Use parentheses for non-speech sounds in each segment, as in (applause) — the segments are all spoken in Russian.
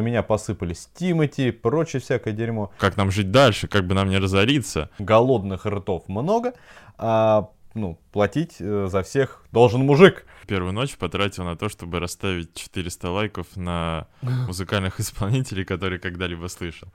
на меня посыпались Тимати, прочее всякое дерьмо. Как нам жить дальше, как бы нам не разориться. Голодных ртов много, а ну, платить э, за всех должен мужик. Первую ночь потратил на то, чтобы расставить 400 лайков на музыкальных исполнителей, которые когда-либо слышал.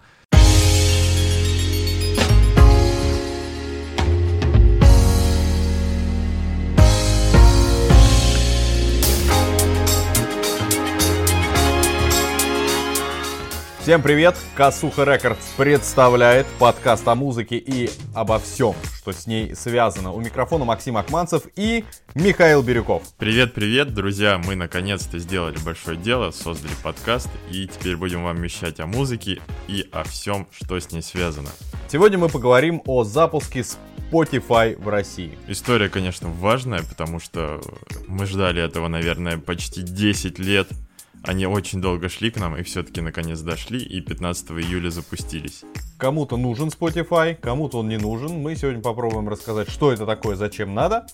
Всем привет! Касуха Рекордс представляет подкаст о музыке и обо всем, что с ней связано. У микрофона Максим Акманцев и Михаил Бирюков. Привет-привет, друзья! Мы наконец-то сделали большое дело, создали подкаст и теперь будем вам вещать о музыке и о всем, что с ней связано. Сегодня мы поговорим о запуске Spotify в России. История, конечно, важная, потому что мы ждали этого, наверное, почти 10 лет они очень долго шли к нам и все-таки наконец дошли и 15 июля запустились. Кому-то нужен Spotify, кому-то он не нужен. Мы сегодня попробуем рассказать, что это такое, зачем надо.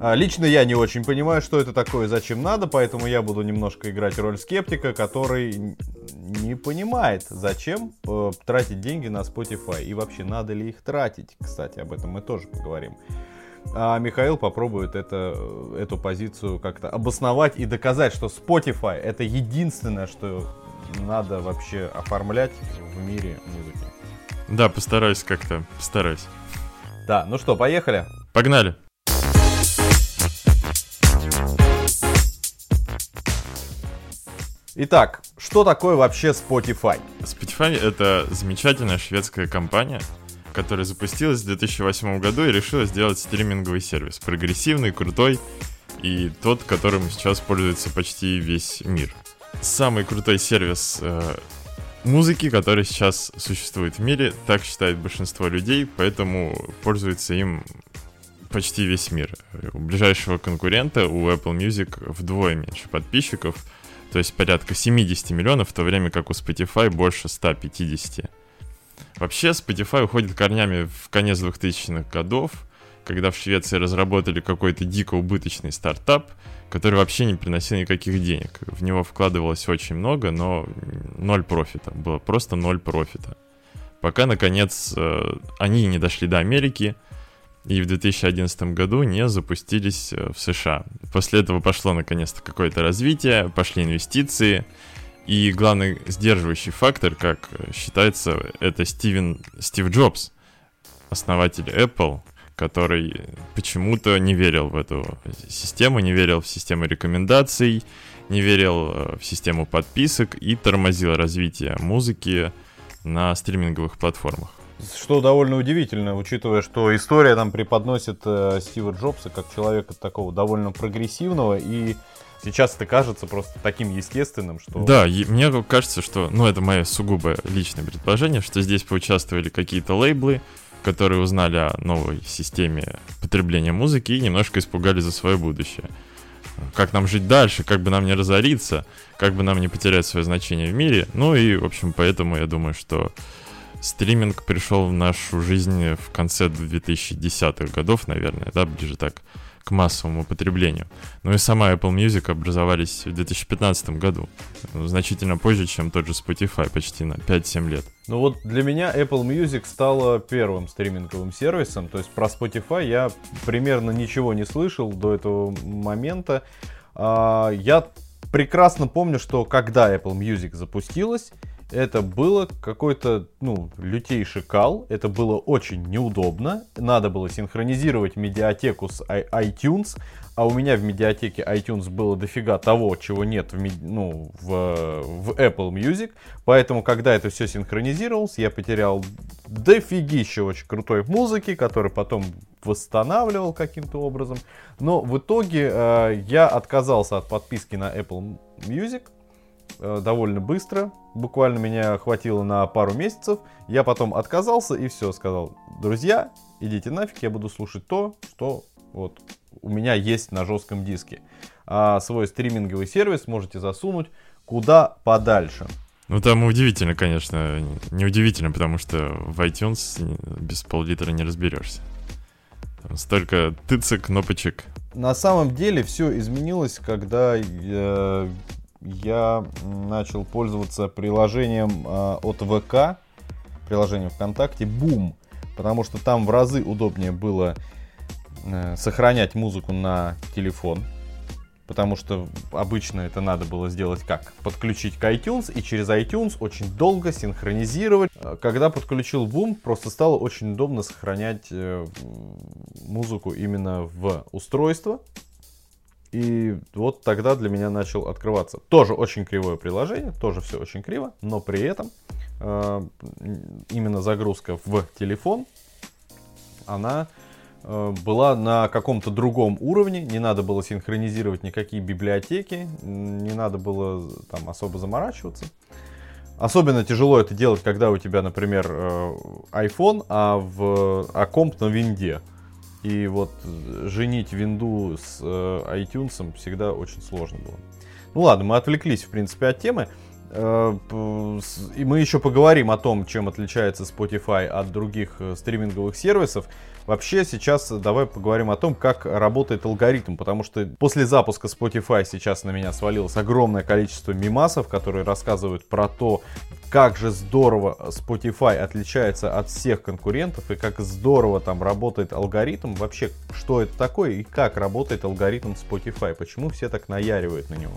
А, лично я не очень понимаю, что это такое, зачем надо, поэтому я буду немножко играть роль скептика, который не понимает, зачем э, тратить деньги на Spotify и вообще надо ли их тратить. Кстати, об этом мы тоже поговорим. А Михаил попробует это, эту позицию как-то обосновать и доказать, что Spotify это единственное, что надо вообще оформлять в мире музыки. Да, постараюсь как-то, постараюсь. Да, ну что, поехали? Погнали. Итак, что такое вообще Spotify? Spotify это замечательная шведская компания, которая запустилась в 2008 году и решила сделать стриминговый сервис. Прогрессивный, крутой и тот, которым сейчас пользуется почти весь мир. Самый крутой сервис э, музыки, который сейчас существует в мире, так считает большинство людей, поэтому пользуется им почти весь мир. У ближайшего конкурента, у Apple Music, вдвое меньше подписчиков, то есть порядка 70 миллионов, в то время как у Spotify больше 150. Вообще Spotify уходит корнями в конец 2000-х годов, когда в Швеции разработали какой-то дико убыточный стартап, который вообще не приносил никаких денег. В него вкладывалось очень много, но ноль профита. Было просто ноль профита. Пока, наконец, э, они не дошли до Америки, и в 2011 году не запустились э, в США. После этого пошло, наконец-то, какое-то развитие, пошли инвестиции, и главный сдерживающий фактор, как считается, это Стивен, Стив Джобс, основатель Apple, который почему-то не верил в эту систему, не верил в систему рекомендаций, не верил э, в систему подписок и тормозил развитие музыки на стриминговых платформах. Что довольно удивительно, учитывая, что история там преподносит э, Стива Джобса как человека такого довольно прогрессивного и Сейчас это кажется просто таким естественным, что... Да, мне кажется, что, ну, это мое сугубо личное предположение, что здесь поучаствовали какие-то лейблы, которые узнали о новой системе потребления музыки и немножко испугались за свое будущее. Как нам жить дальше, как бы нам не разориться, как бы нам не потерять свое значение в мире. Ну и, в общем, поэтому я думаю, что стриминг пришел в нашу жизнь в конце 2010-х годов, наверное, да, ближе так к массовому потреблению. Ну и сама Apple Music образовались в 2015 году, значительно позже, чем тот же Spotify, почти на 5-7 лет. Ну вот для меня Apple Music стала первым стриминговым сервисом, то есть про Spotify я примерно ничего не слышал до этого момента. А, я прекрасно помню, что когда Apple Music запустилась, это было какой-то, ну, лютейший кал. Это было очень неудобно. Надо было синхронизировать медиатеку с iTunes. А у меня в медиатеке iTunes было дофига того, чего нет в, ну, в, в Apple Music. Поэтому, когда это все синхронизировалось, я потерял дофигища очень крутой музыки, который потом восстанавливал каким-то образом. Но в итоге э, я отказался от подписки на Apple Music довольно быстро. Буквально меня хватило на пару месяцев. Я потом отказался и все, сказал, друзья, идите нафиг, я буду слушать то, что вот у меня есть на жестком диске. А свой стриминговый сервис можете засунуть куда подальше. Ну, там удивительно, конечно. Неудивительно, потому что в iTunes без пол-литра не разберешься. Там столько тыцек, кнопочек. На самом деле все изменилось, когда э, я начал пользоваться приложением э, от ВК, приложением ВКонтакте Boom, потому что там в разы удобнее было э, сохранять музыку на телефон, потому что обычно это надо было сделать как? Подключить к iTunes и через iTunes очень долго синхронизировать. Э, когда подключил Boom, просто стало очень удобно сохранять э, музыку именно в устройство. И вот тогда для меня начал открываться. Тоже очень кривое приложение, тоже все очень криво, но при этом э, именно загрузка в телефон, она э, была на каком-то другом уровне, не надо было синхронизировать никакие библиотеки, не надо было там особо заморачиваться. Особенно тяжело это делать, когда у тебя, например, э, iPhone, а, в, а комп на винде. И вот женить винду с э, iTunes всегда очень сложно было. Ну ладно, мы отвлеклись, в принципе, от темы. Э, и мы еще поговорим о том, чем отличается Spotify от других э, стриминговых сервисов. Вообще сейчас давай поговорим о том, как работает алгоритм, потому что после запуска Spotify сейчас на меня свалилось огромное количество мимасов, которые рассказывают про то, как же здорово Spotify отличается от всех конкурентов и как здорово там работает алгоритм. Вообще, что это такое и как работает алгоритм Spotify, почему все так наяривают на него.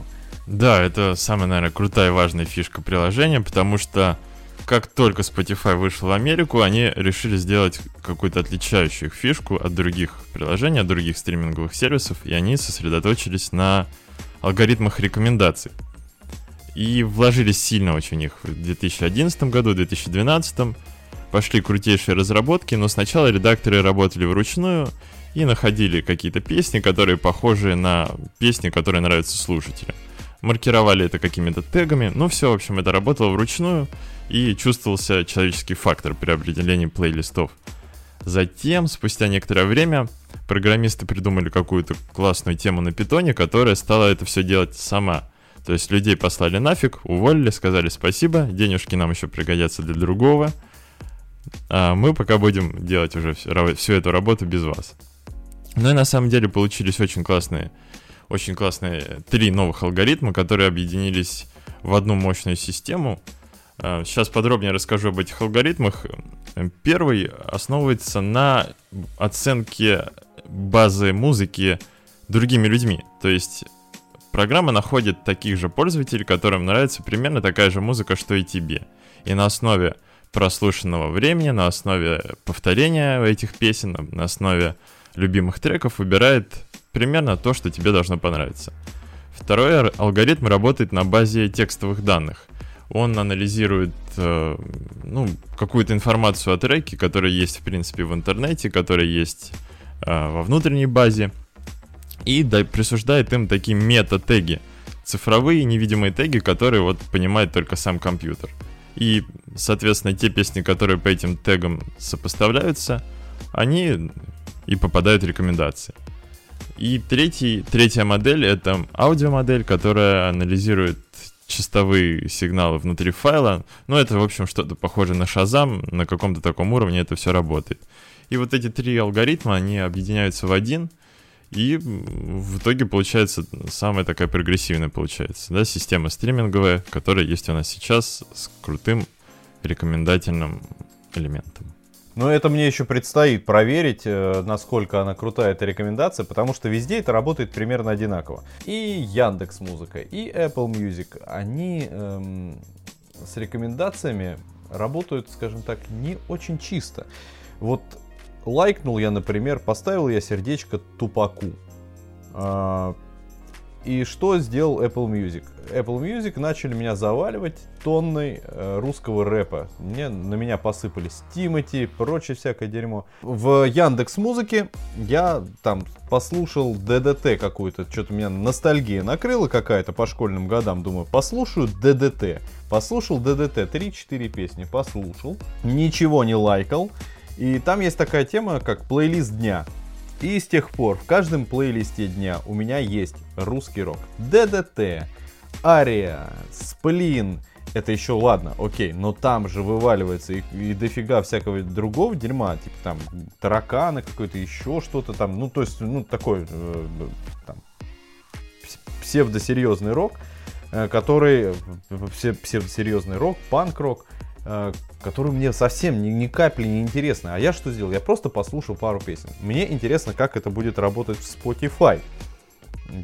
Да, это самая, наверное, крутая и важная фишка приложения, потому что как только Spotify вышел в Америку, они решили сделать какую-то отличающую фишку от других приложений, от других стриминговых сервисов, и они сосредоточились на алгоритмах рекомендаций. И вложились сильно очень у них в 2011 году, 2012 пошли крутейшие разработки, но сначала редакторы работали вручную и находили какие-то песни, которые похожи на песни, которые нравятся слушателям. Маркировали это какими-то тегами, ну все, в общем, это работало вручную, и чувствовался человеческий фактор при определении плейлистов. Затем, спустя некоторое время, программисты придумали какую-то классную тему на питоне, которая стала это все делать сама. То есть людей послали нафиг, уволили, сказали спасибо, денежки нам еще пригодятся для другого. А мы пока будем делать уже всю, всю эту работу без вас. Ну и на самом деле получились очень классные, очень классные три новых алгоритма, которые объединились в одну мощную систему, Сейчас а, подробнее расскажу об этих алгоритмах. Первый основывается на оценке базы музыки другими людьми. То есть программа находит таких же пользователей, которым нравится примерно такая же музыка, что и тебе. И на основе прослушанного времени, на основе повторения этих песен, на основе любимых треков выбирает примерно то, что тебе должно понравиться. Второй алгоритм работает на базе текстовых данных он анализирует э, ну, какую-то информацию о треке, которая есть, в принципе, в интернете, которая есть э, во внутренней базе, и да, присуждает им такие мета-теги, цифровые невидимые теги, которые вот понимает только сам компьютер. И, соответственно, те песни, которые по этим тегам сопоставляются, они и попадают в рекомендации. И третий, третья модель — это аудиомодель, которая анализирует чистовые сигналы внутри файла. Ну, это, в общем, что-то похоже на Shazam, на каком-то таком уровне это все работает. И вот эти три алгоритма, они объединяются в один, и в итоге получается самая такая прогрессивная получается, да, система стриминговая, которая есть у нас сейчас с крутым рекомендательным элементом. Но это мне еще предстоит проверить, э, насколько она крутая эта рекомендация, потому что везде это работает примерно одинаково. И Яндекс Музыка, и Apple Music, они эм, с рекомендациями работают, скажем так, не очень чисто. Вот лайкнул я, например, поставил я сердечко Тупаку. А, и что сделал Apple Music? Apple Music начали меня заваливать тонной э, русского рэпа. Мне, на меня посыпались Тимати, прочее всякое дерьмо. В Яндекс Музыке я там послушал ДДТ какую-то, что-то меня ностальгия накрыла какая-то по школьным годам. Думаю, послушаю ДДТ. Послушал ДДТ, 3-4 песни послушал, ничего не лайкал. И там есть такая тема, как плейлист дня. И с тех пор в каждом плейлисте дня у меня есть русский рок. ДДТ, Ария, Сплин. Это еще ладно, окей, но там же вываливается и, и дофига всякого другого дерьма, типа там тараканы какой-то, еще что-то там, ну то есть, ну такой э, там, псевдосерьезный рок. э, который все псевдосерьезный рок, панк-рок, э, который мне совсем ни, ни капли не интересны. А я что сделал? Я просто послушал пару песен. Мне интересно, как это будет работать в Spotify.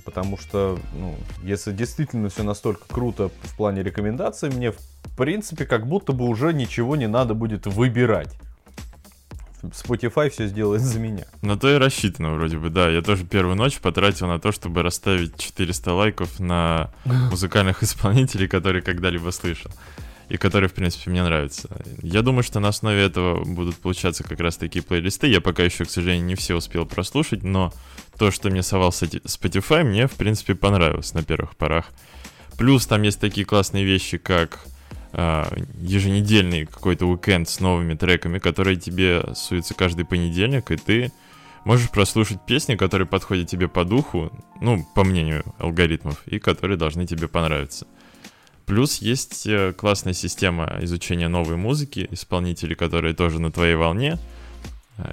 Потому что, ну, если действительно все настолько круто в плане рекомендаций, мне, в принципе, как будто бы уже ничего не надо будет выбирать. Spotify все сделает за меня. На то и рассчитано вроде бы, да. Я тоже первую ночь потратил на то, чтобы расставить 400 лайков на (laughs) музыкальных исполнителей, которые когда-либо слышал. И которые, в принципе, мне нравятся. Я думаю, что на основе этого будут получаться как раз такие плейлисты. Я пока еще, к сожалению, не все успел прослушать, но то, что мне совал Spotify, мне, в принципе, понравилось на первых порах. Плюс там есть такие классные вещи, как а, еженедельный какой-то уикенд с новыми треками, которые тебе суются каждый понедельник, и ты можешь прослушать песни, которые подходят тебе по духу, ну, по мнению алгоритмов, и которые должны тебе понравиться. Плюс есть э, классная система изучения новой музыки, исполнителей, которые тоже на твоей волне.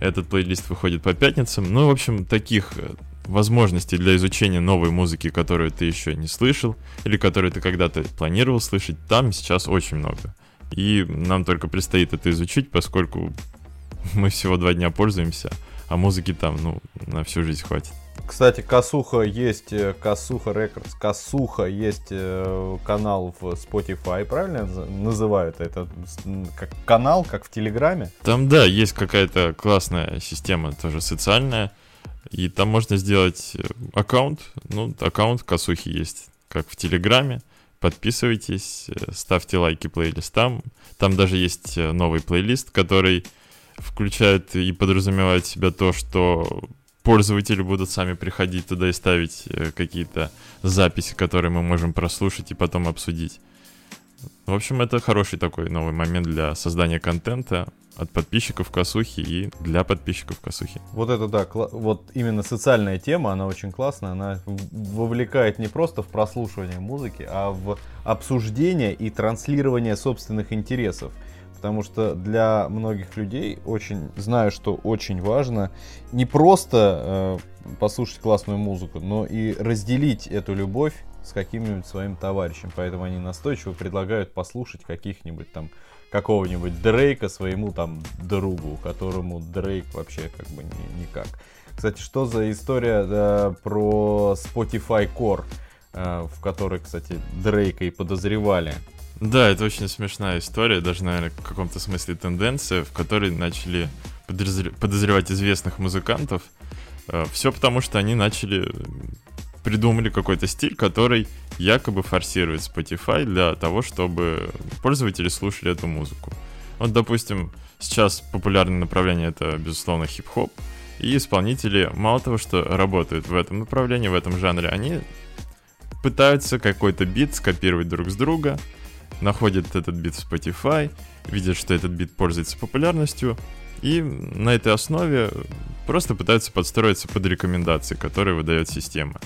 Этот плейлист выходит по пятницам. Ну, в общем, таких э, возможностей для изучения новой музыки, которую ты еще не слышал, или которую ты когда-то планировал слышать, там сейчас очень много. И нам только предстоит это изучить, поскольку (laughs) мы всего два дня пользуемся, а музыки там, ну, на всю жизнь хватит. Кстати, Касуха есть, э, Касуха Рекордс, Касуха есть э, канал в Spotify, правильно называют это? Как канал, как в Телеграме? Там, да, есть какая-то классная система, тоже социальная, и там можно сделать э, аккаунт. Ну, аккаунт Касухи есть, как в Телеграме. Подписывайтесь, ставьте лайки плейлистам. Там даже есть новый плейлист, который включает и подразумевает в себя то, что пользователи будут сами приходить туда и ставить какие-то записи, которые мы можем прослушать и потом обсудить. В общем, это хороший такой новый момент для создания контента от подписчиков Косухи и для подписчиков Косухи. Вот это да, вот именно социальная тема, она очень классная, она вовлекает не просто в прослушивание музыки, а в обсуждение и транслирование собственных интересов. Потому что для многих людей очень, знаю, что очень важно не просто э, послушать классную музыку, но и разделить эту любовь с каким-нибудь своим товарищем. Поэтому они настойчиво предлагают послушать каких-нибудь там какого-нибудь Дрейка своему там другу, которому Дрейк вообще как бы не, никак. Кстати, что за история да, про Spotify Core, э, в которой, кстати, Дрейка и подозревали? Да, это очень смешная история, даже, наверное, в каком-то смысле тенденция, в которой начали подозревать известных музыкантов. Э, Все потому, что они начали придумали какой-то стиль, который якобы форсирует Spotify для того, чтобы пользователи слушали эту музыку. Вот, допустим, сейчас популярное направление это, безусловно, хип-хоп, и исполнители мало того, что работают в этом направлении, в этом жанре, они пытаются какой-то бит скопировать друг с друга, находят этот бит в Spotify, видят, что этот бит пользуется популярностью, и на этой основе просто пытаются подстроиться под рекомендации, которые выдает система.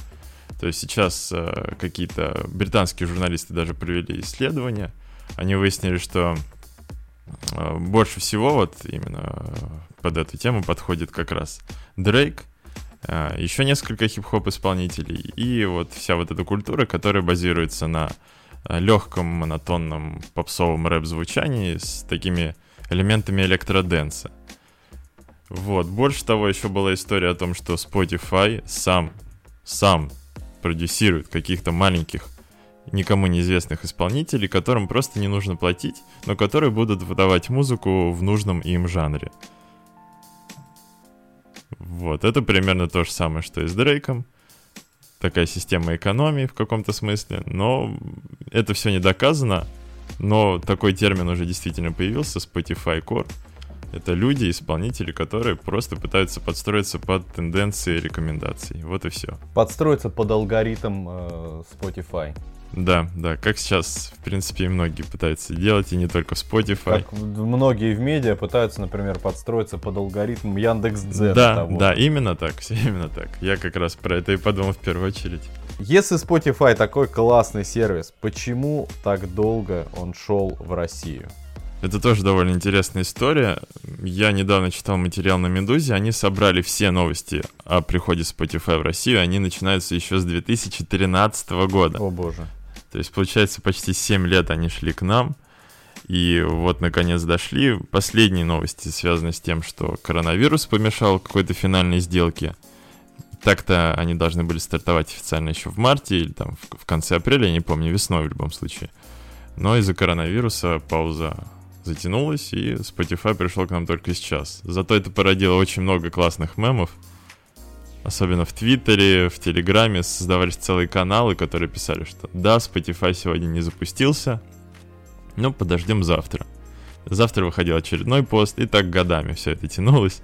То есть сейчас э, какие-то британские журналисты даже провели исследования. Они выяснили, что э, больше всего вот именно под эту тему подходит как раз Дрейк, э, еще несколько хип-хоп исполнителей и вот вся вот эта культура, которая базируется на э, легком, монотонном попсовом рэп-звучании с такими элементами электроденса. Вот. Больше того, еще была история о том, что Spotify сам, сам продюсирует каких-то маленьких, никому неизвестных исполнителей, которым просто не нужно платить, но которые будут выдавать музыку в нужном им жанре. Вот, это примерно то же самое, что и с Дрейком. Такая система экономии в каком-то смысле, но это все не доказано. Но такой термин уже действительно появился, Spotify Core. Это люди, исполнители, которые просто пытаются подстроиться под тенденции рекомендаций. Вот и все. Подстроиться под алгоритм э, Spotify. Да, да, как сейчас, в принципе, и многие пытаются делать, и не только в Spotify. Как многие в медиа пытаются, например, подстроиться под алгоритм Яндекс.Дзен. Да, того. да, именно так, все именно так. Я как раз про это и подумал в первую очередь. Если Spotify такой классный сервис, почему так долго он шел в Россию? Это тоже довольно интересная история. Я недавно читал материал на Медузе. Они собрали все новости о приходе Spotify в Россию. Они начинаются еще с 2013 года. О боже. То есть, получается, почти 7 лет они шли к нам, и вот, наконец, дошли. Последние новости связаны с тем, что коронавирус помешал какой-то финальной сделке. Так-то они должны были стартовать официально еще в марте или там в конце апреля, я не помню, весной в любом случае. Но из-за коронавируса пауза затянулась, и Spotify пришел к нам только сейчас. Зато это породило очень много классных мемов. Особенно в Твиттере, в Телеграме создавались целые каналы, которые писали, что да, Spotify сегодня не запустился, но подождем завтра. Завтра выходил очередной пост, и так годами все это тянулось.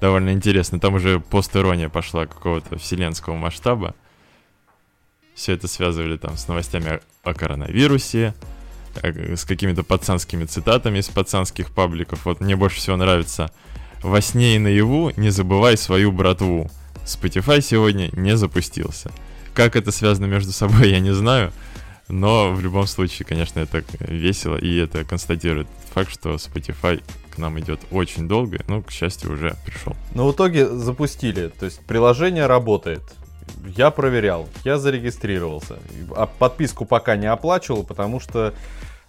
Довольно интересно, там уже пост-ирония пошла какого-то вселенского масштаба. Все это связывали там с новостями о, о коронавирусе, Э, с какими-то пацанскими цитатами из пацанских пабликов. Вот мне больше всего нравится «Во сне и наяву не забывай свою братву». Spotify сегодня не запустился. Как это связано между собой, (laughs) я не знаю. Но в любом случае, конечно, это весело, и это констатирует факт, что Spotify к нам идет очень долго, ну, к счастью, уже пришел. Но в итоге запустили, то есть приложение работает. Я проверял, я зарегистрировался. А подписку пока не оплачивал, потому что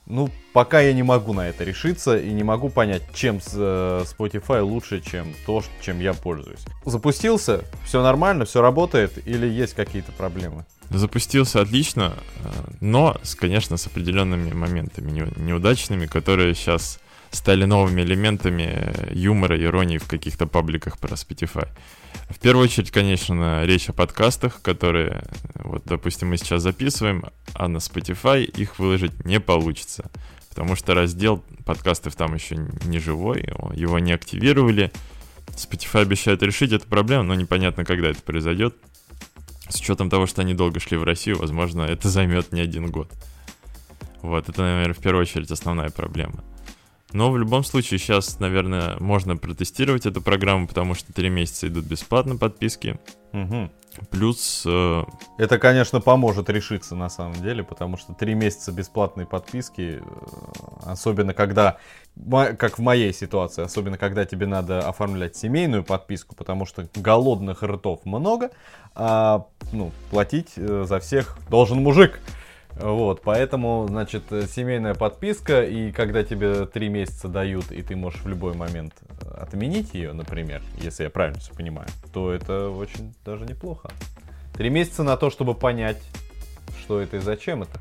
ну, пока я не могу на это решиться и не могу понять, чем э, Spotify лучше, чем то, чем я пользуюсь. Запустился, все нормально, все работает или есть какие-то проблемы? Запустился отлично, э, но, конечно, с определенными моментами неудачными, которые сейчас стали новыми элементами юмора, иронии в каких-то пабликах про Spotify. В первую очередь, конечно, речь о подкастах, которые, вот, допустим, мы сейчас записываем, а на Spotify их выложить не получится, потому что раздел подкастов там еще не живой, его не активировали. Spotify обещает решить эту проблему, но непонятно, когда это произойдет. С учетом того, что они долго шли в Россию, возможно, это займет не один год. Вот, это, наверное, в первую очередь основная проблема. Но в любом случае сейчас, наверное, можно протестировать эту программу, потому что три месяца идут бесплатно подписки. Угу. Плюс... Э... Это, конечно, поможет решиться на самом деле, потому что три месяца бесплатной подписки, э, особенно когда, как в моей ситуации, особенно когда тебе надо оформлять семейную подписку, потому что голодных ртов много, а ну, платить э, за всех должен мужик. Вот, поэтому, значит, семейная подписка, и когда тебе три месяца дают, и ты можешь в любой момент отменить ее, например, если я правильно все понимаю, то это очень даже неплохо. Три месяца на то, чтобы понять, что это и зачем это.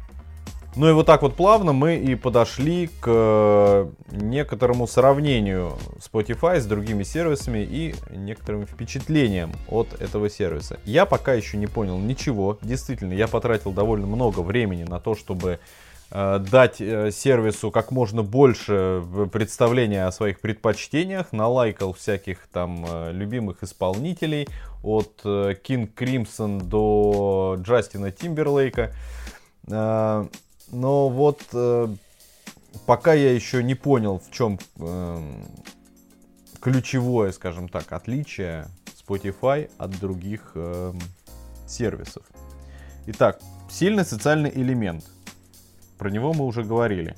Ну и вот так вот плавно мы и подошли к э, некоторому сравнению Spotify с другими сервисами и некоторым впечатлениям от этого сервиса. Я пока еще не понял ничего. Действительно, я потратил довольно много времени на то, чтобы э, дать э, сервису как можно больше представления о своих предпочтениях, налайкал всяких там любимых исполнителей от King Crimson до Джастина Тимберлейка. Но вот э, пока я еще не понял, в чем э, ключевое, скажем так, отличие Spotify от других э, сервисов. Итак, сильный социальный элемент. Про него мы уже говорили.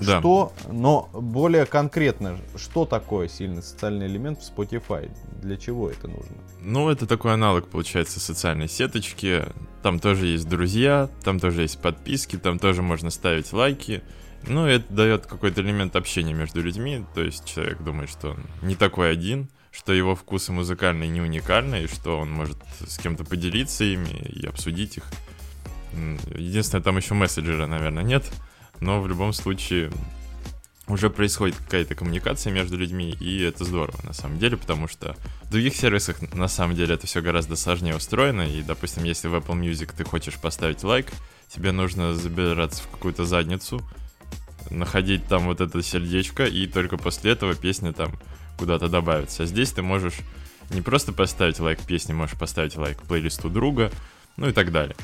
Да. Что, но более конкретно, что такое сильный социальный элемент в Spotify? Для чего это нужно? Ну, это такой аналог, получается, социальной сеточки. Там тоже есть друзья, там тоже есть подписки, там тоже можно ставить лайки. Ну, это дает какой-то элемент общения между людьми. То есть человек думает, что он не такой один, что его вкусы музыкальные не уникальны, и что он может с кем-то поделиться ими и обсудить их. Единственное, там еще мессенджера, наверное, нет но в любом случае уже происходит какая-то коммуникация между людьми, и это здорово на самом деле, потому что в других сервисах на самом деле это все гораздо сложнее устроено, и, допустим, если в Apple Music ты хочешь поставить лайк, тебе нужно забираться в какую-то задницу, находить там вот это сердечко, и только после этого песня там куда-то добавится. А здесь ты можешь не просто поставить лайк песне, можешь поставить лайк плейлисту друга, ну и так далее.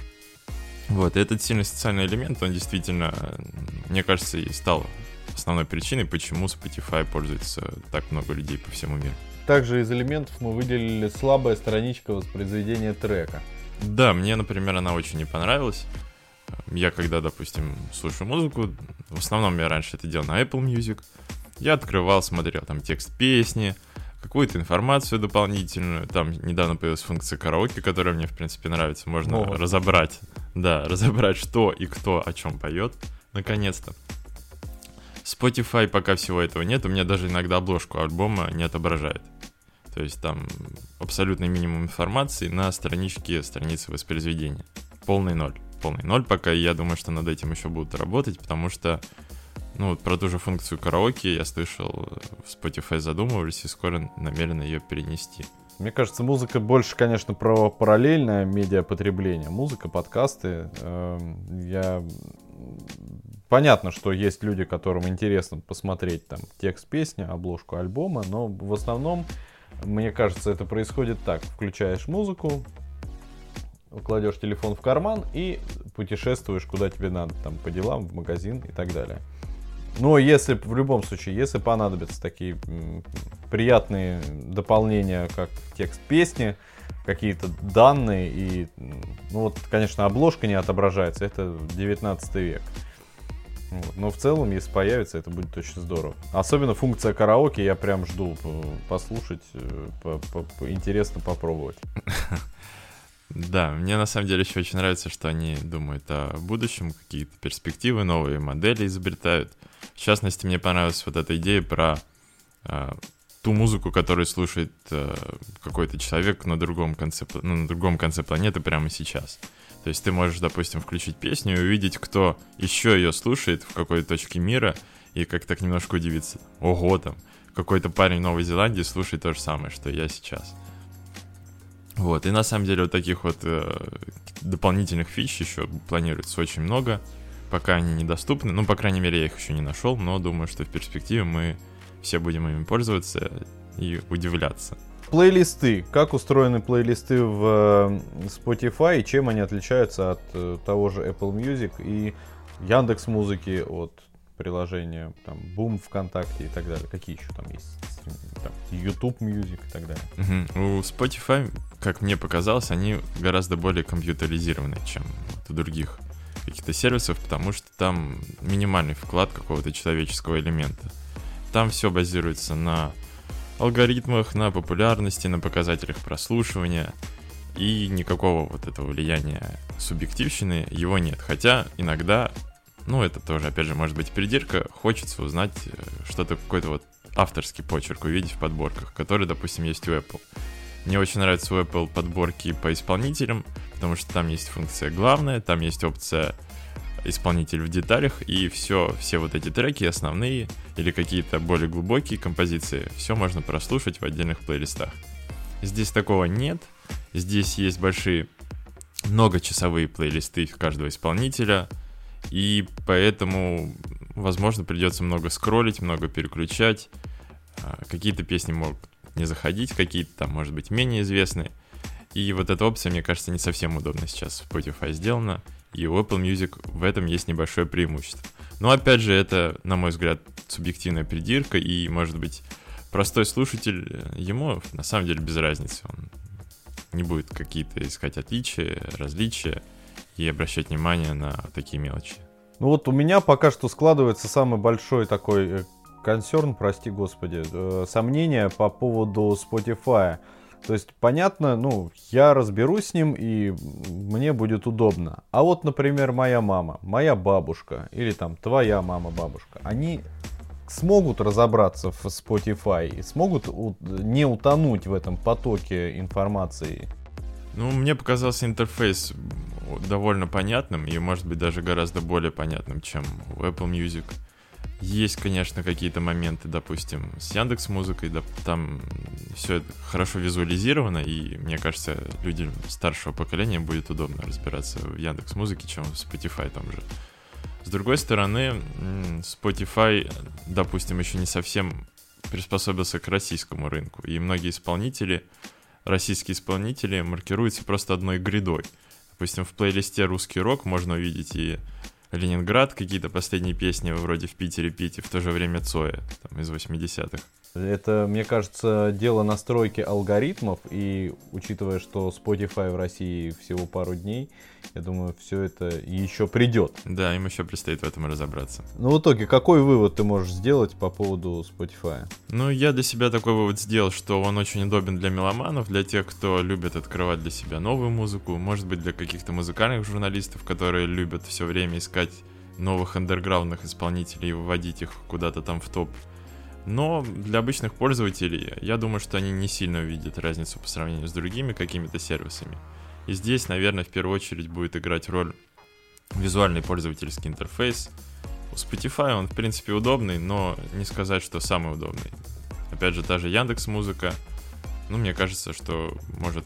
Вот, и этот сильный социальный элемент, он действительно, мне кажется, и стал основной причиной, почему Spotify пользуется так много людей по всему миру. Также из элементов мы выделили слабая страничка воспроизведения трека. Да, мне, например, она очень не понравилась. Я когда, допустим, слушаю музыку, в основном я раньше это делал на Apple Music, я открывал, смотрел там текст песни, какую-то информацию дополнительную. Там недавно появилась функция караоке, которая мне, в принципе, нравится. Можно Вот. разобрать, да, (laughs) разобрать, что и кто о чем поет, наконец-то. Spotify пока всего этого нет, у меня даже иногда обложку альбома не отображает. То есть там абсолютный минимум информации на страничке страницы воспроизведения. Полный ноль. Полный ноль пока, и я думаю, что над этим еще будут работать, потому что ну, вот про ту же функцию караоке я слышал, э, в Spotify задумывались и скоро намерены ее перенести. Мне кажется, музыка больше, конечно, про параллельное медиапотребление. Музыка, подкасты. Эм, Я... Понятно, что есть люди, которым интересно посмотреть там текст песни, обложку альбома, но в основном, мне кажется, это происходит так. Включаешь музыку, кладешь телефон в карман и путешествуешь куда тебе надо, там по делам, в магазин и так далее. Но если в любом случае, если понадобятся такие приятные дополнения, как текст песни, какие-то данные и, ну вот, конечно, обложка не отображается, это 19 век. Вот. Но в целом, если появится, это будет очень здорово. Особенно функция караоке, я прям жду э, послушать, э, по- по- по- интересно попробовать. (laughs) Да, мне на самом деле еще очень нравится, что они думают о будущем, какие-то перспективы, новые модели изобретают. В частности, мне понравилась вот эта идея про э, ту музыку, которую слушает э, какой-то человек на другом конце, ну, на другом конце планеты прямо сейчас. То есть ты можешь, допустим, включить песню и увидеть, кто еще ее слушает в какой-то точке мира, и как так немножко удивиться. Ого, там, какой-то парень Новой Зеландии слушает то же самое, что я сейчас. Вот, и на самом деле вот таких вот э, дополнительных фич еще планируется очень много, пока они недоступны. Ну, по крайней мере, я их еще не нашел, но думаю, что в перспективе мы все будем ими пользоваться и удивляться. Плейлисты. Как устроены плейлисты в э, Spotify и чем они отличаются от э, того же Apple Music и Яндекс Музыки от приложения там Boom, ВКонтакте и так далее. Какие еще там есть? Там, YouTube Music и так далее. Мгм. У Spotify, как мне показалось, они гораздо более компьютеризированы, чем у других каких-то сервисов, потому что там минимальный вклад какого-то человеческого элемента. Там все базируется на алгоритмах, на популярности, на показателях прослушивания, и никакого вот этого влияния субъективщины его нет. Хотя иногда, ну это тоже, опять же, может быть придирка, хочется узнать э, что-то, какой-то вот авторский почерк увидеть в подборках, который, допустим, есть у Apple. Мне очень нравятся у Apple подборки по исполнителям, потому что там есть функция главная, там есть опция исполнитель в деталях, и все, все вот эти треки основные или какие-то более глубокие композиции, все можно прослушать в отдельных плейлистах. Здесь такого нет, здесь есть большие многочасовые плейлисты каждого исполнителя, и поэтому, возможно, придется много скроллить, много переключать. А, Какие-то песни могут не заходить, какие-то там, может быть, менее известные. И вот эта опция, мне кажется, не совсем удобно сейчас в Spotify сделана. И у Apple Music в этом есть небольшое преимущество. Но опять же, это, на мой взгляд, субъективная придирка, и, может быть, простой слушатель, э, ему на самом деле без разницы. Он не будет какие-то искать отличия, различия и обращать внимание на такие мелочи. Ну вот у меня пока что складывается самый большой такой э, консерн, прости господи, э, сомнение по поводу Spotify. То есть, понятно, ну, я разберусь с ним, и мне будет удобно. А вот, например, моя мама, моя бабушка, или там твоя мама, бабушка, они смогут разобраться в Spotify и смогут не утонуть в этом потоке информации. Ну, мне показался интерфейс довольно понятным и, может быть, даже гораздо более понятным, чем у Apple Music. Есть, конечно, какие-то моменты, допустим, с Яндекс Музыкой, да, там все это хорошо визуализировано, и мне кажется, людям старшего поколения будет удобно разбираться в Яндекс Музыке, чем в Spotify там же. С другой стороны, Spotify, допустим, еще не совсем приспособился к российскому рынку, и многие исполнители, российские исполнители, маркируются просто одной грядой. Допустим, в плейлисте «Русский рок» можно увидеть и Ленинград, какие-то последние песни вроде «В Питере пить» и в то же время Цоя, там, из 80-х. Это, мне кажется, дело настройки алгоритмов, и учитывая, что Spotify в России всего пару дней, я думаю, все это еще придет. Да, им еще предстоит в этом разобраться. Ну, в итоге, какой вывод ты можешь сделать по поводу Spotify? Ну, я для себя такой вывод сделал, что он очень удобен для меломанов, для тех, кто любит открывать для себя новую музыку, может быть, для каких-то музыкальных журналистов, которые любят все время искать новых андерграундных исполнителей и выводить их куда-то там в топ. Но для обычных пользователей, я думаю, что они не сильно увидят разницу по сравнению с другими какими-то сервисами. И здесь, наверное, в первую очередь будет играть роль визуальный пользовательский интерфейс. У Spotify он, в принципе, удобный, но не сказать, что самый удобный. Опять же, та же Яндекс Музыка. Ну, мне кажется, что может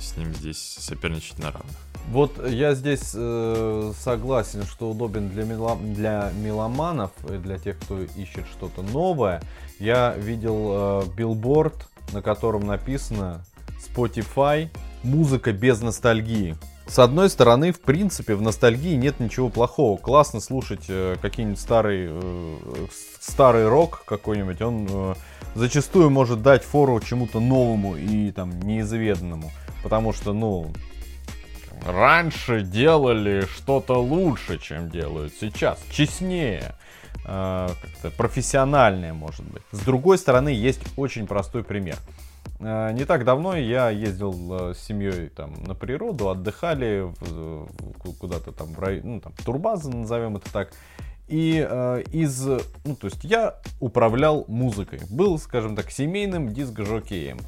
с ним здесь соперничать на равных. Вот я здесь э, согласен, что удобен для, мело, для меломанов, для тех, кто ищет что-то новое. Я видел э, билборд, на котором написано Spotify музыка без ностальгии. С одной стороны, в принципе, в ностальгии нет ничего плохого. Классно слушать э, какие-нибудь старый, э, старый рок какой-нибудь. Он э, зачастую может дать фору чему-то новому и там неизведанному. Потому что, ну, раньше делали что-то лучше, чем делают сейчас. Честнее. Э, как-то профессиональнее, может быть. С другой стороны, есть очень простой пример. Э, не так давно я ездил э, с семьей там на природу, отдыхали куда-то там в рай, ну там турбаза назовем это так. И э, из, ну то есть я управлял музыкой, был, скажем так, семейным диск-жокеем.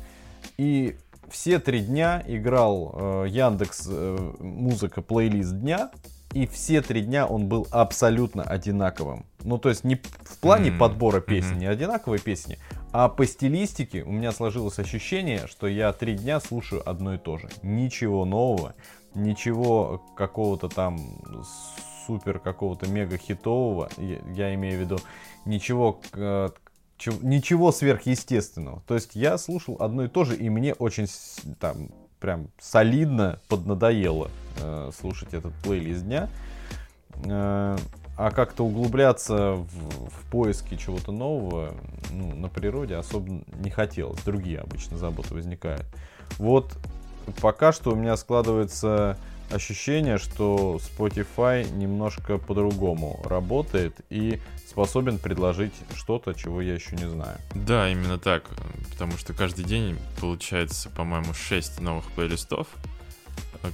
И все три дня играл э, Яндекс э, музыка плейлист дня, и все три дня он был абсолютно одинаковым. Ну, то есть не в плане mm-hmm. подбора песни, mm-hmm. не одинаковые песни, а по стилистике у меня сложилось ощущение, что я три дня слушаю одно и то же. Ничего нового, ничего какого-то там супер какого-то мега хитового, я, я имею в виду, ничего э, ничего сверхъестественного. То есть я слушал одно и то же, и мне очень там прям солидно поднадоело э, слушать этот плейлист дня. Э, а как-то углубляться в, в поиски чего-то нового ну, на природе особо не хотелось. Другие обычно заботы возникают. Вот пока что у меня складывается ощущение, что Spotify немножко по-другому работает и способен предложить что-то, чего я еще не знаю. Да, именно так. Потому что каждый день получается, по-моему, 6 новых плейлистов,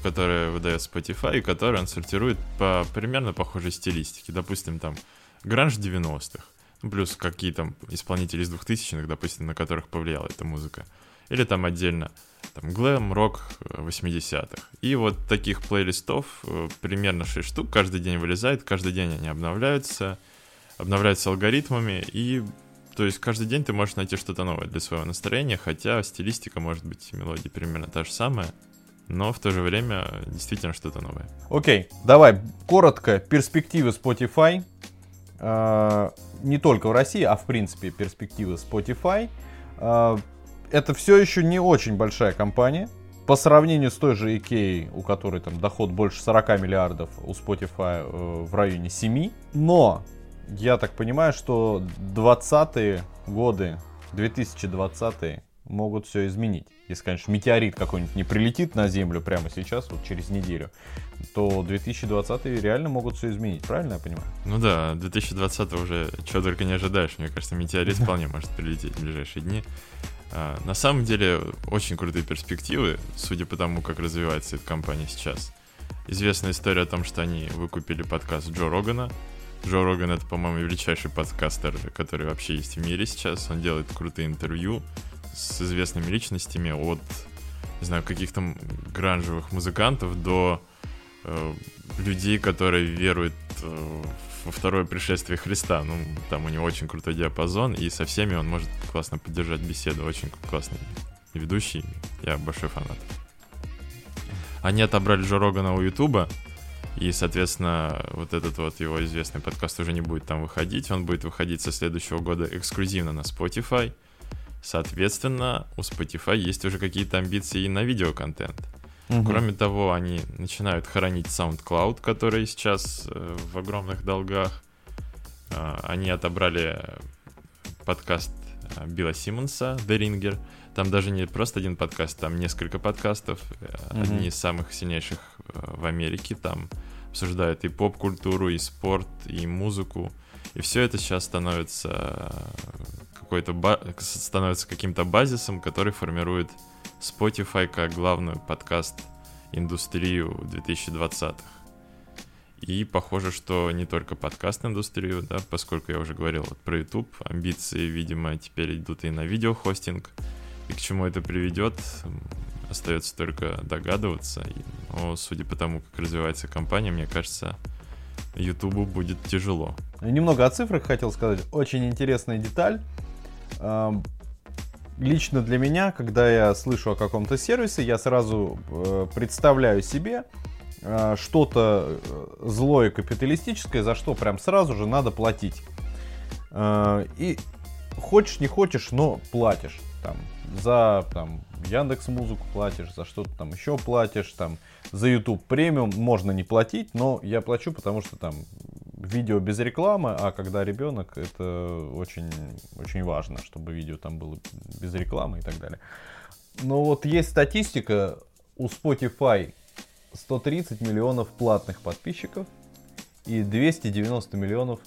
которые выдает Spotify, и которые он сортирует по примерно похожей стилистике. Допустим, там гранж 90-х, ну, плюс какие там исполнители из 2000-х, допустим, на которых повлияла эта музыка. Или там отдельно там глэм, рок 80-х. И вот таких плейлистов э, примерно 6 штук каждый день вылезает, каждый день они обновляются обновляется алгоритмами, и то есть каждый день ты можешь найти что-то новое для своего настроения, хотя стилистика может быть мелодии примерно та же самая, но в то же время действительно что-то новое. Окей, okay, давай коротко перспективы Spotify. Uh, не только в России, а в принципе перспективы Spotify. Uh, это все еще не очень большая компания. По сравнению с той же IKEA, у которой там доход больше 40 миллиардов, у Spotify uh, в районе 7. Но я так понимаю, что 20-е годы, 2020-е могут все изменить. Если, конечно, метеорит какой-нибудь не прилетит на Землю прямо сейчас, вот через неделю, то 2020 реально могут все изменить, правильно я понимаю? Ну да, 2020 уже что только не ожидаешь. Мне кажется, метеорит (laughs) вполне может прилететь в ближайшие дни. А, на самом деле, очень крутые перспективы, судя по тому, как развивается эта компания сейчас. Известная история о том, что они выкупили подкаст Джо Рогана, Джо Роган это, по-моему, величайший подкастер, который вообще есть в мире сейчас. Он делает крутые интервью с известными личностями от, не знаю, каких-то гранжевых музыкантов до э, людей, которые веруют э, во второе пришествие Христа. Ну, там у него очень крутой диапазон, и со всеми он может классно поддержать беседу. Очень классный ведущий. Я большой фанат. Они отобрали Джо Рогана у Ютуба, и, соответственно, вот этот вот его известный подкаст уже не будет там выходить. Он будет выходить со следующего года эксклюзивно на Spotify. Соответственно, у Spotify есть уже какие-то амбиции и на видеоконтент. Угу. Кроме того, они начинают хоронить SoundCloud, который сейчас э, в огромных долгах. Э, они отобрали подкаст э, Билла Симмонса, The Ringer. Там даже не просто один подкаст, там несколько подкастов. Mm-hmm. Одни из самых сильнейших в Америке. Там обсуждают и поп-культуру, и спорт, и музыку. И все это сейчас становится какой-то ба- становится каким-то базисом, который формирует Spotify как главную подкаст-индустрию 2020-х. И похоже, что не только подкаст-индустрию, да, поскольку я уже говорил вот про YouTube, амбиции, видимо, теперь идут и на видеохостинг. И к чему это приведет, остается только догадываться. Но судя по тому, как развивается компания, мне кажется, YouTube будет тяжело. Немного о цифрах хотел сказать. Очень интересная деталь. Лично для меня, когда я слышу о каком-то сервисе, я сразу э, представляю себе э, что-то э, злое капиталистическое, за что прям сразу же надо платить. И хочешь, не хочешь, но платишь. Там, за там, Яндекс Музыку платишь, за что-то там еще платишь, там, за YouTube премиум можно не платить, но я плачу, потому что там видео без рекламы, а когда ребенок, это очень, очень важно, чтобы видео там было без рекламы и так далее. Но вот есть статистика, у Spotify 130 миллионов платных подписчиков и 290 миллионов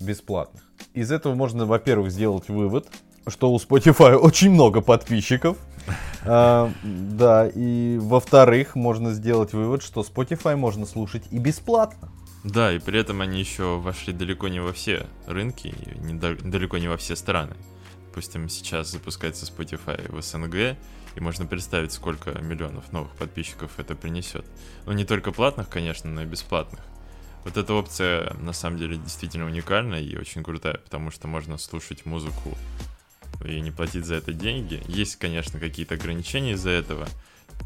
бесплатных. Из этого можно, во-первых, сделать вывод, что у Spotify (laughs) очень много подписчиков. А, да, и во-вторых, можно сделать вывод, что Spotify можно слушать и бесплатно. Да, и при этом они еще вошли далеко не во все рынки, не далеко не во все страны. Допустим, сейчас запускается Spotify в СНГ, и можно представить, сколько миллионов новых подписчиков это принесет. Ну, не только платных, конечно, но и бесплатных. Вот эта опция, на самом деле, действительно уникальная и очень крутая, потому что можно слушать музыку и не платить за это деньги. Есть, конечно, какие-то ограничения из-за этого,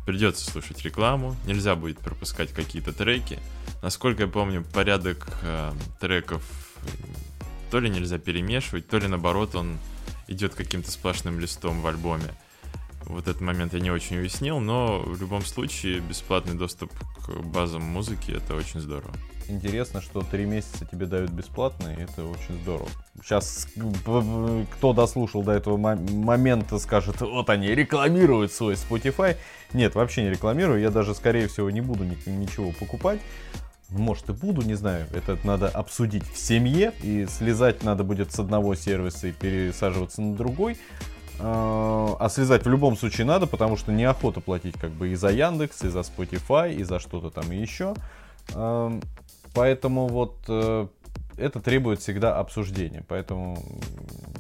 придется слушать рекламу, нельзя будет пропускать какие-то треки. Насколько я помню, порядок э, треков то ли нельзя перемешивать, то ли наоборот он идет каким-то сплошным листом в альбоме. Вот этот момент я не очень уяснил, но в любом случае бесплатный доступ к базам музыки это очень здорово интересно, что три месяца тебе дают бесплатно, и это очень здорово. Сейчас кто дослушал до этого момента, скажет, вот они рекламируют свой Spotify. Нет, вообще не рекламирую, я даже, скорее всего, не буду ничего покупать. Может и буду, не знаю, это надо обсудить в семье, и слезать надо будет с одного сервиса и пересаживаться на другой. А, а слезать в любом случае надо, потому что неохота платить как бы и за Яндекс, и за Spotify, и за что-то там еще. Поэтому вот э, это требует всегда обсуждения. Поэтому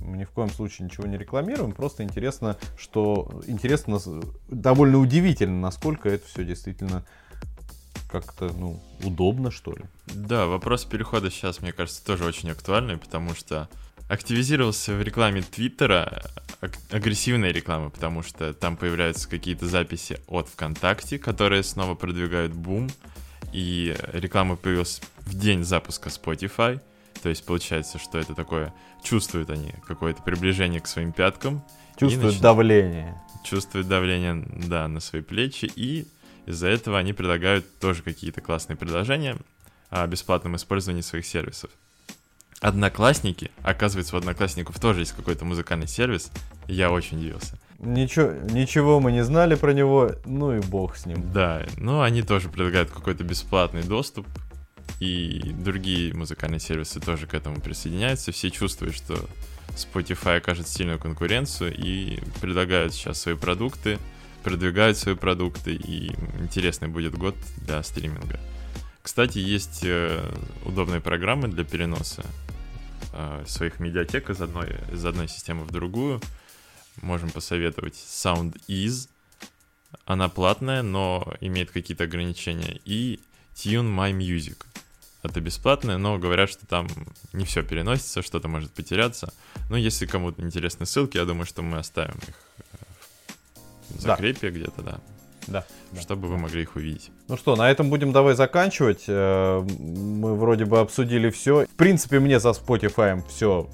ни в коем случае ничего не рекламируем. Просто интересно, что интересно, довольно удивительно, насколько это все действительно как-то, ну, удобно, что ли. Да, вопрос перехода сейчас, мне кажется, тоже очень актуальный, потому что активизировался в рекламе Твиттера агрессивная реклама, потому что там появляются какие-то записи от ВКонтакте, которые снова продвигают бум и реклама появилась в день запуска Spotify. То есть получается, что это такое, чувствуют они какое-то приближение к своим пяткам. Чувствуют нач... давление. Чувствуют давление, да, на свои плечи. И из-за этого они предлагают тоже какие-то классные предложения о бесплатном использовании своих сервисов. Одноклассники, оказывается, у Одноклассников тоже есть какой-то музыкальный сервис. Я очень удивился. Ничего, ничего мы не знали про него, ну и бог с ним. Да, ну они тоже предлагают какой-то бесплатный доступ, и другие музыкальные сервисы тоже к этому присоединяются. Все чувствуют, что Spotify окажет сильную конкуренцию и предлагают сейчас свои продукты, продвигают свои продукты, и интересный будет год для стриминга. Кстати, есть э, удобные программы для переноса э, своих медиатек из одной, из одной системы в другую можем посоветовать SoundEase. Она платная, но имеет какие-то ограничения. И Tune My Music. Это бесплатное, но говорят, что там не все переносится, что-то может потеряться. Но если кому-то интересны ссылки, я думаю, что мы оставим их в закрепе да. где-то, да. Да. Чтобы да. вы могли их увидеть. Ну что, на этом будем давай заканчивать. Э, мы вроде бы обсудили все. В принципе, мне за Spotify все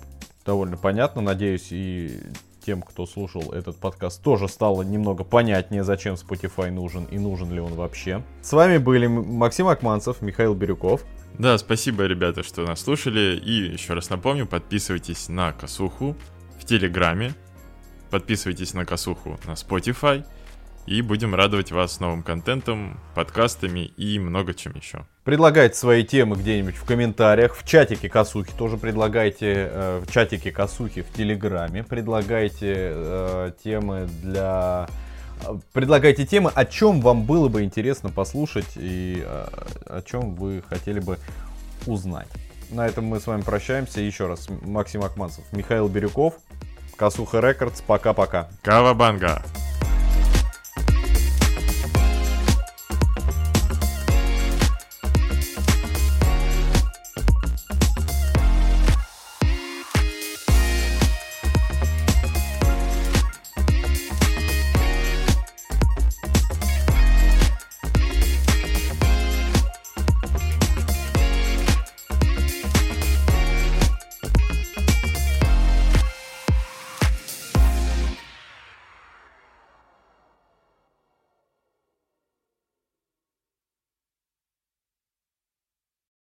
довольно понятно. Надеюсь, и тем, кто слушал этот подкаст, тоже стало немного понятнее, зачем Spotify нужен и нужен ли он вообще. С вами были Максим Акманцев, Михаил Бирюков. Да, спасибо, ребята, что нас слушали. И еще раз напомню, подписывайтесь на Косуху в Телеграме. Подписывайтесь на Косуху на Spotify. И будем радовать вас новым контентом, подкастами и много чем еще. Предлагайте свои темы где-нибудь в комментариях. В чатике Косухи тоже предлагайте. Э, в чатике Косухи в Телеграме. Предлагайте э, темы для... Предлагайте темы, о чем вам было бы интересно послушать и э, о чем вы хотели бы узнать. На этом мы с вами прощаемся. Еще раз, Максим Акманцев, Михаил Бирюков, Косуха Рекордс. Пока-пока. Кавабанга.